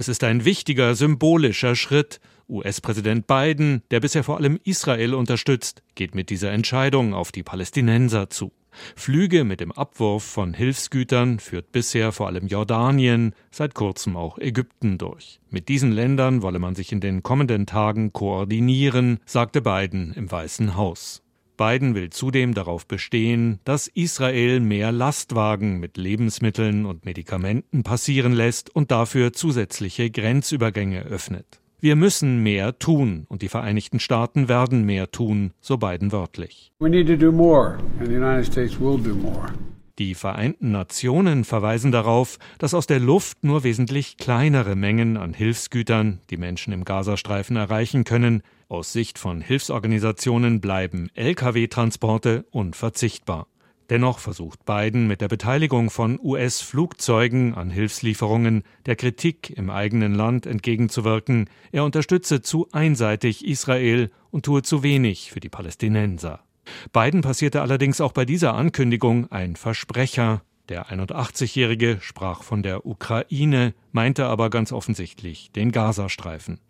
Es ist ein wichtiger symbolischer Schritt. US-Präsident Biden, der bisher vor allem Israel unterstützt, geht mit dieser Entscheidung auf die Palästinenser zu. Flüge mit dem Abwurf von Hilfsgütern führt bisher vor allem Jordanien, seit kurzem auch Ägypten durch. Mit diesen Ländern wolle man sich in den kommenden Tagen koordinieren, sagte Biden im Weißen Haus. Biden will zudem darauf bestehen, dass Israel mehr Lastwagen mit Lebensmitteln und Medikamenten passieren lässt und dafür zusätzliche Grenzübergänge öffnet. Wir müssen mehr tun und die Vereinigten Staaten werden mehr tun, so Biden wörtlich. Die Vereinten Nationen verweisen darauf, dass aus der Luft nur wesentlich kleinere Mengen an Hilfsgütern die Menschen im Gazastreifen erreichen können. Aus Sicht von Hilfsorganisationen bleiben Lkw-Transporte unverzichtbar. Dennoch versucht Biden mit der Beteiligung von US-Flugzeugen an Hilfslieferungen der Kritik im eigenen Land entgegenzuwirken, er unterstütze zu einseitig Israel und tue zu wenig für die Palästinenser. Biden passierte allerdings auch bei dieser Ankündigung ein Versprecher. Der 81-Jährige sprach von der Ukraine, meinte aber ganz offensichtlich den Gazastreifen.